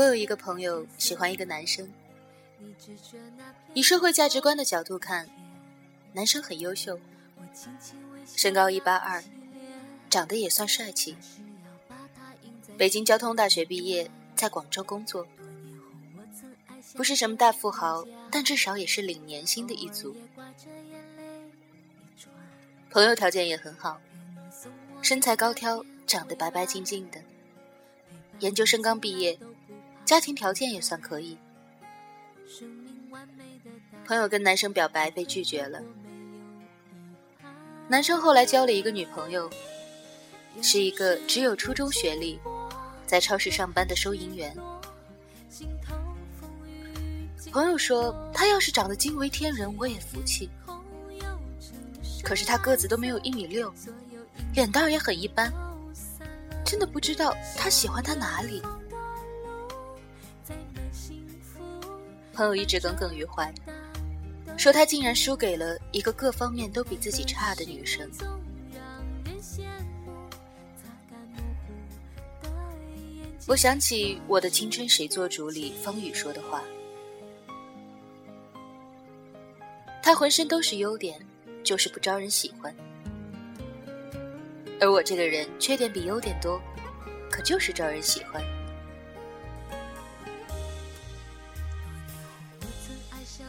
我有一个朋友喜欢一个男生，以社会价值观的角度看，男生很优秀，身高一八二，长得也算帅气，北京交通大学毕业，在广州工作，不是什么大富豪，但至少也是领年薪的一族。朋友条件也很好，身材高挑，长得白白净净的，研究生刚毕业。家庭条件也算可以。朋友跟男生表白被拒绝了，男生后来交了一个女朋友，是一个只有初中学历，在超市上班的收银员。朋友说，他要是长得惊为天人，我也服气。可是他个子都没有一米六，脸蛋也很一般，真的不知道他喜欢他哪里。朋友一直耿耿于怀，说他竟然输给了一个各方面都比自己差的女生。我想起《我的青春谁做主》里方宇说的话：“他浑身都是优点，就是不招人喜欢；而我这个人缺点比优点多，可就是招人喜欢。”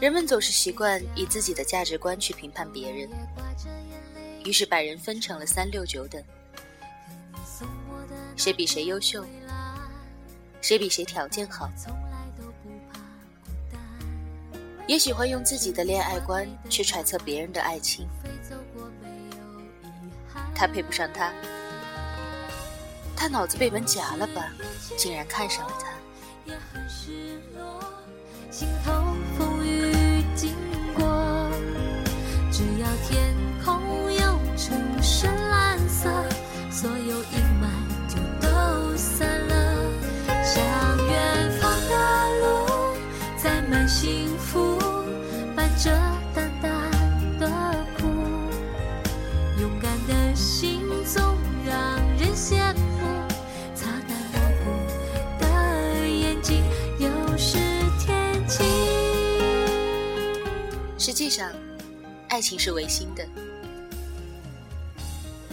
人们总是习惯以自己的价值观去评判别人，于是把人分成了三六九等：谁比谁优秀，谁比谁条件好，也喜欢用自己的恋爱观去揣测别人的爱情。他配不上他，他脑子被门夹了吧？竟然看上了他。心头风雨经过只要天空有成深蓝色所有阴霾就都散了。向远方的路载满幸上，爱情是唯心的。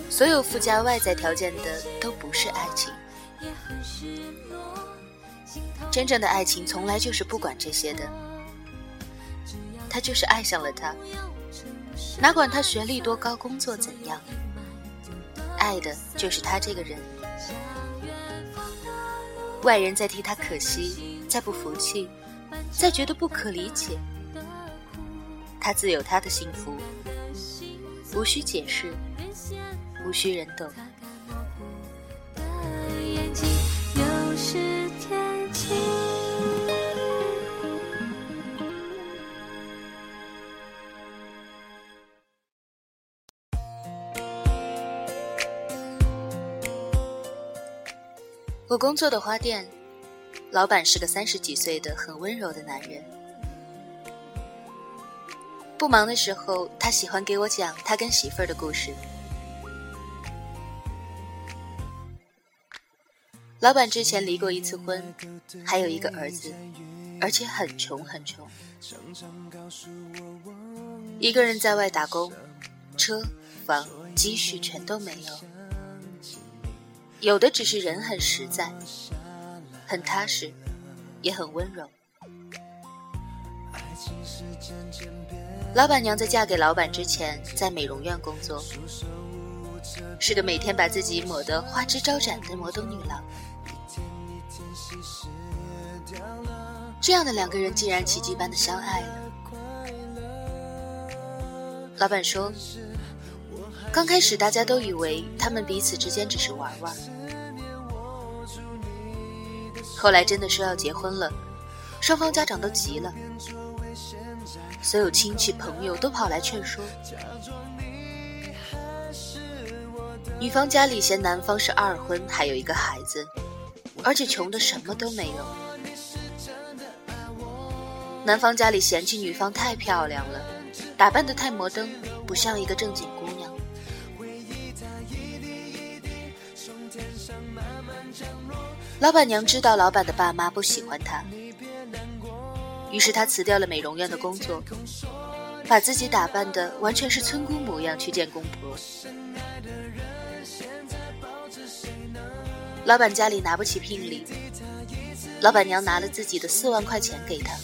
所有附加外在条件的都不是爱情。真正的爱情从来就是不管这些的。他就是爱上了他，哪管他学历多高，工作怎样，爱的就是他这个人。外人在替他可惜，再不服气，再觉得不可理解。他自有他的幸福，无需解释，无需人懂。我工作的花店，老板是个三十几岁的很温柔的男人。不忙的时候，他喜欢给我讲他跟媳妇儿的故事。老板之前离过一次婚，还有一个儿子，而且很穷很穷，一个人在外打工，车房积蓄全都没有，有的只是人很实在，很踏实，也很温柔。老板娘在嫁给老板之前，在美容院工作，是个每天把自己抹得花枝招展的摩登女郎。这样的两个人竟然奇迹般的相爱了。老板说，刚开始大家都以为他们彼此之间只是玩玩，后来真的说要结婚了，双方家长都急了。所有亲戚朋友都跑来劝说，女方家里嫌男方是二婚，还有一个孩子，而且穷的什么都没有；男方家里嫌弃女方太漂亮了，打扮的太摩登，不像一个正经姑娘。老板娘知道老板的爸妈不喜欢她，于是她辞掉了美容院的工作，把自己打扮的完全是村姑模样去见公婆。老板家里拿不起聘礼，老板娘拿了自己的四万块钱给他，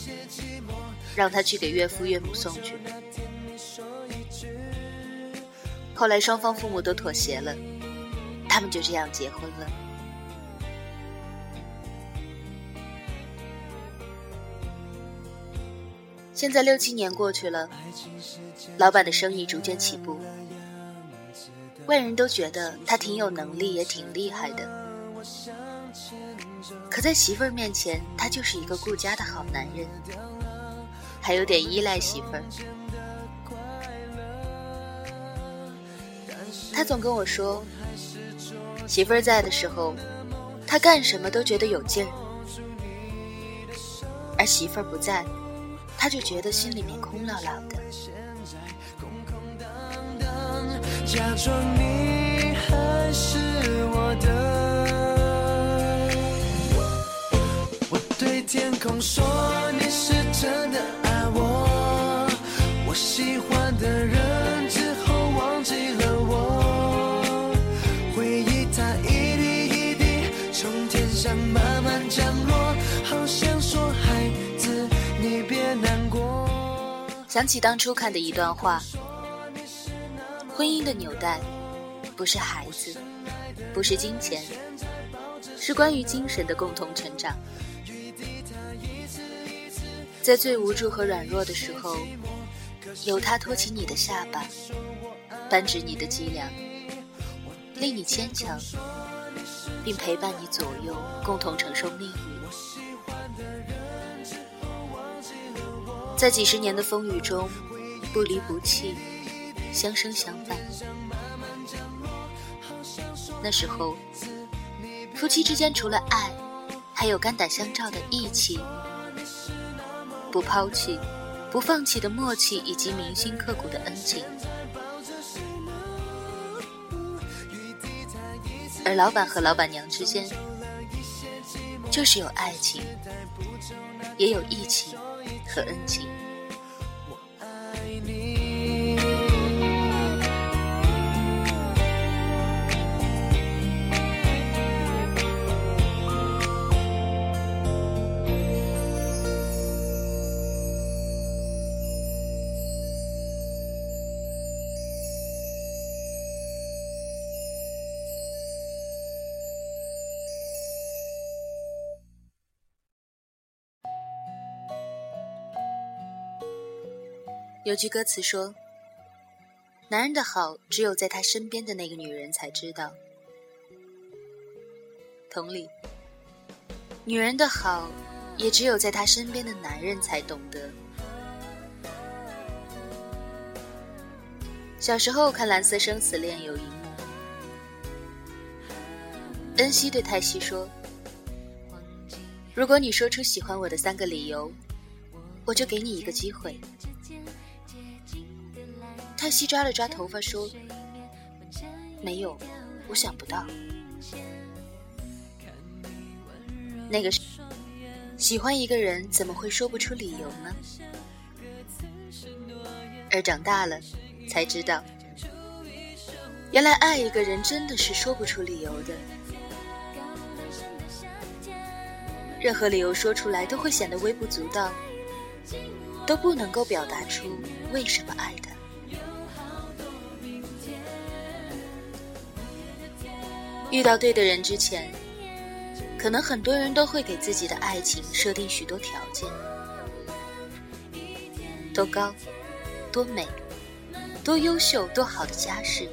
让他去给岳父岳母送去。后来双方父母都妥协了，他们就这样结婚了。现在六七年过去了，老板的生意逐渐起步，外人都觉得他挺有能力，也挺厉害的。可在媳妇儿面前，他就是一个顾家的好男人，还有点依赖媳妇儿。他总跟我说，媳妇儿在的时候，他干什么都觉得有劲儿，而媳妇儿不在。他就觉得心里面空落落的。假装你还是我的。我对天空说想起当初看的一段话：婚姻的纽带，不是孩子，不是金钱，是关于精神的共同成长。在最无助和软弱的时候，有他托起你的下巴，扳直你的脊梁，令你坚强，并陪伴你左右，共同承受命运。在几十年的风雨中，不离不弃，相生相伴。那时候，夫妻之间除了爱，还有肝胆相照的义气，不抛弃、不放弃的默契，以及铭心刻骨的恩情。而老板和老板娘之间，就是有爱情，也有义气。和恩情。有句歌词说：“男人的好，只有在他身边的那个女人才知道。”同理，女人的好，也只有在她身边的男人才懂得。小时候看《蓝色生死恋》，有一幕，恩熙对泰熙说：“如果你说出喜欢我的三个理由，我就给你一个机会。”泰熙抓了抓头发说：“没有，我想不到。那个喜欢一个人怎么会说不出理由呢？而长大了才知道，原来爱一个人真的是说不出理由的。任何理由说出来都会显得微不足道，都不能够表达出为什么爱他。”遇到对的人之前，可能很多人都会给自己的爱情设定许多条件：多高、多美、多优秀、多好的家世。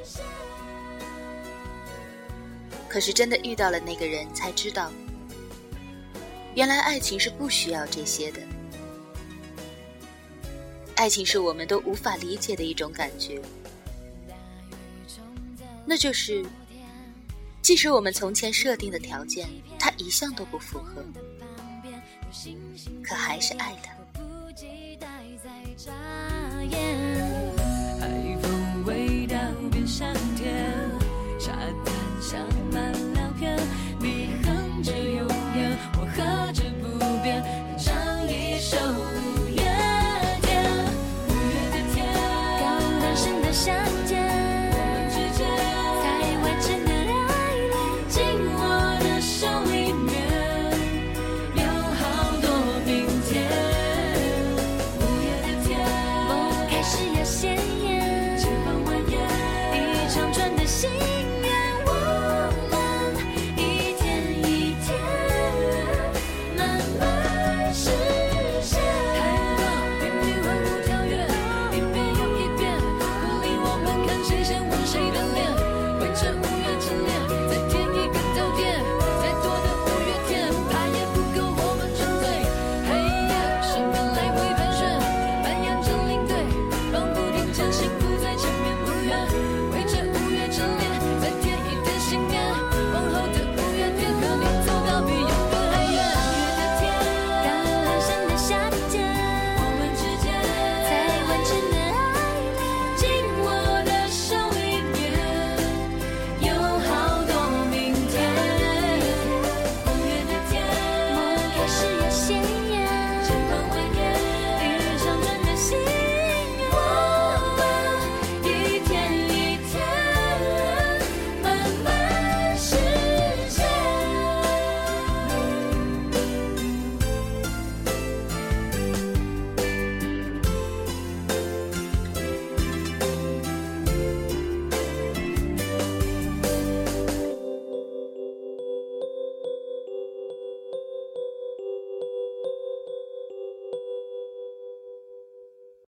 可是真的遇到了那个人，才知道，原来爱情是不需要这些的。爱情是我们都无法理解的一种感觉，那就是。即使我们从前设定的条件，他一向都不符合，可还是爱他。